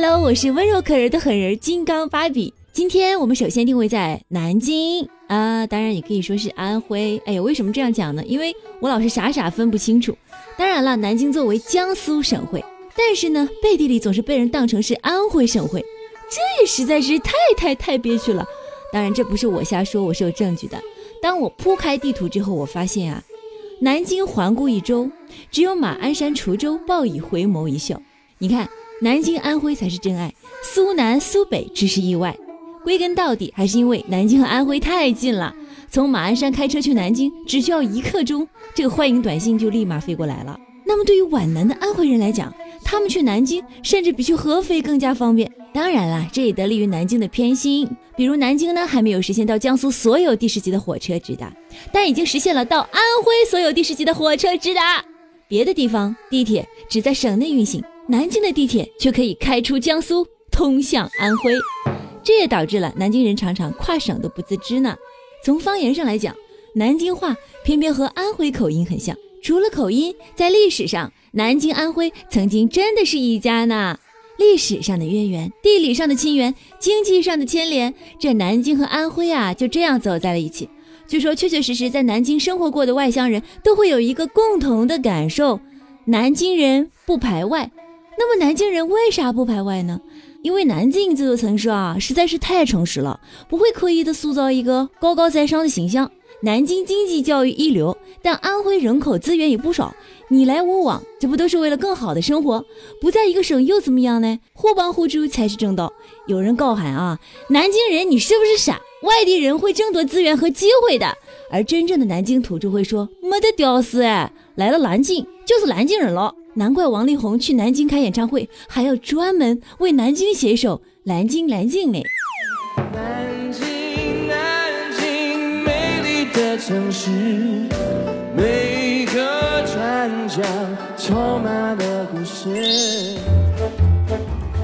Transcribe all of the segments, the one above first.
Hello，我是温柔可人的狠人金刚芭比。今天我们首先定位在南京啊，当然也可以说是安徽。哎呀，为什么这样讲呢？因为我老是傻傻分不清楚。当然了，南京作为江苏省会，但是呢，背地里总是被人当成是安徽省会，这实在是太太太憋屈了。当然，这不是我瞎说，我是有证据的。当我铺开地图之后，我发现啊，南京环顾一周，只有马鞍山、滁州报以回眸一笑。你看，南京、安徽才是真爱，苏南、苏北只是意外。归根到底，还是因为南京和安徽太近了。从马鞍山开车去南京只需要一刻钟，这个欢迎短信就立马飞过来了。那么对于皖南的安徽人来讲，他们去南京甚至比去合肥更加方便。当然了，这也得力于南京的偏心。比如南京呢，还没有实现到江苏所有地市级的火车直达，但已经实现了到安徽所有地市级的火车直达。别的地方地铁只在省内运行，南京的地铁却可以开出江苏，通向安徽。这也导致了南京人常常跨省都不自知呢。从方言上来讲，南京话偏偏和安徽口音很像。除了口音，在历史上，南京、安徽曾经真的是一家呢。历史上的渊源，地理上的亲缘，经济上的牵连，这南京和安徽啊，就这样走在了一起。据说，确确实实在南京生活过的外乡人都会有一个共同的感受：南京人不排外。那么，南京人为啥不排外呢？因为南京这座城市啊，实在是太诚实了，不会刻意的塑造一个高高在上的形象。南京经济教育一流，但安徽人口资源也不少，你来我往，这不都是为了更好的生活？不在一个省又怎么样呢？互帮互助才是正道。有人高喊啊，南京人你是不是傻？外地人会争夺资源和机会的，而真正的南京土著会说，没得屌丝哎，来了南京就是南京人了。难怪王力宏去南京开演唱会，还要专门为南京写一首《南京南京》呢。南京南京，美丽的城市，每个转角充满了故事。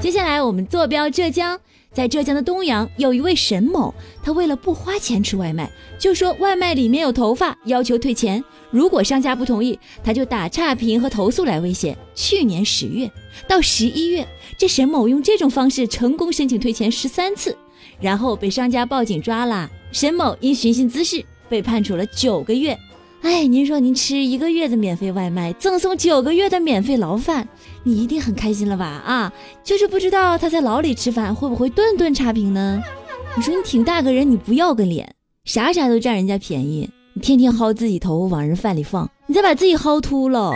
接下来我们坐标浙江。在浙江的东阳，有一位沈某，他为了不花钱吃外卖，就说外卖里面有头发，要求退钱。如果商家不同意，他就打差评和投诉来威胁。去年十月到十一月，这沈某用这种方式成功申请退钱十三次，然后被商家报警抓了。沈某因寻衅滋事被判处了九个月。哎，您说您吃一个月的免费外卖，赠送九个月的免费牢饭，你一定很开心了吧？啊，就是不知道他在牢里吃饭会不会顿顿差评呢？你说你挺大个人，你不要个脸，啥啥都占人家便宜，你天天薅自己头发往人饭里放，你再把自己薅秃了。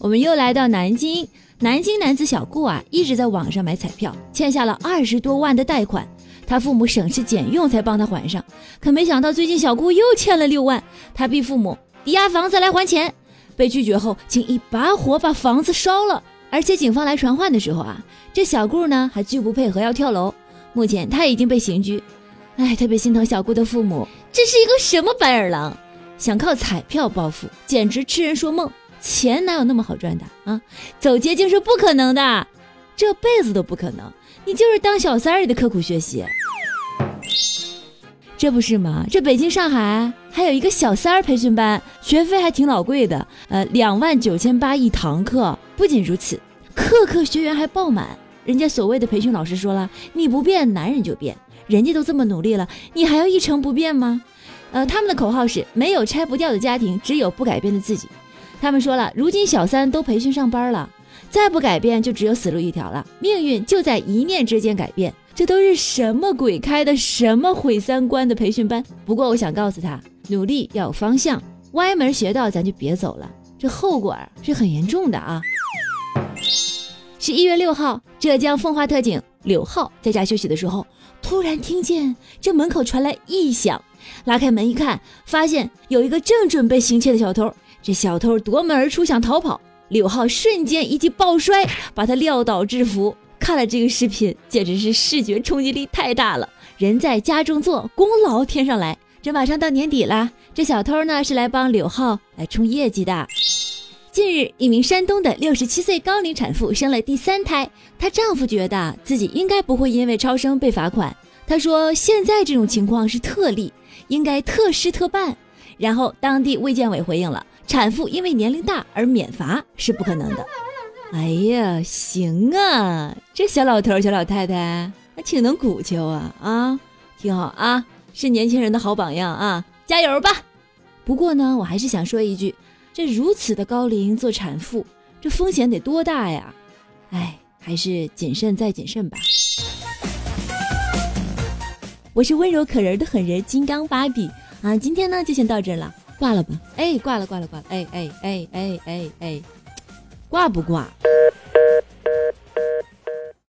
我们又来到南京，南京男子小顾啊，一直在网上买彩票，欠下了二十多万的贷款。他父母省吃俭用才帮他还上，可没想到最近小顾又欠了六万，他逼父母抵押房子来还钱，被拒绝后，竟一把火把房子烧了。而且警方来传唤的时候啊，这小顾呢还拒不配合要跳楼，目前他已经被刑拘。哎，特别心疼小顾的父母，这是一个什么白眼狼？想靠彩票暴富，简直痴人说梦。钱哪有那么好赚的啊？走捷径是不可能的，这辈子都不可能。你就是当小三儿也得刻苦学习，这不是吗？这北京、上海还有一个小三儿培训班，学费还挺老贵的，呃，两万九千八一堂课。不仅如此，课课学员还爆满。人家所谓的培训老师说了，你不变，男人就变。人家都这么努力了，你还要一成不变吗？呃，他们的口号是：没有拆不掉的家庭，只有不改变的自己。他们说了，如今小三都培训上班了。再不改变，就只有死路一条了。命运就在一念之间改变。这都是什么鬼开的？什么毁三观的培训班？不过我想告诉他，努力要有方向，歪门邪道咱就别走了，这后果是很严重的啊！十一月六号，浙江奉化特警柳浩在家休息的时候，突然听见这门口传来异响，拉开门一看，发现有一个正准备行窃的小偷。这小偷夺门而出，想逃跑。柳浩瞬间一记抱摔，把他撂倒制服。看了这个视频，简直是视觉冲击力太大了。人在家中坐，功劳天上来。这马上到年底了，这小偷呢是来帮柳浩来冲业绩的。近日，一名山东的六十七岁高龄产妇生了第三胎，她丈夫觉得自己应该不会因为超生被罚款。他说：“现在这种情况是特例，应该特事特办。”然后当地卫健委回应了。产妇因为年龄大而免罚是不可能的，哎呀，行啊，这小老头小老太太还挺能鼓秋啊啊，挺好啊，是年轻人的好榜样啊，加油吧！不过呢，我还是想说一句，这如此的高龄做产妇，这风险得多大呀？哎，还是谨慎再谨慎吧。我是温柔可人的狠人金刚芭比啊，今天呢就先到这了，挂了吧？哎，挂了挂了挂了，哎哎哎哎哎哎，挂不挂？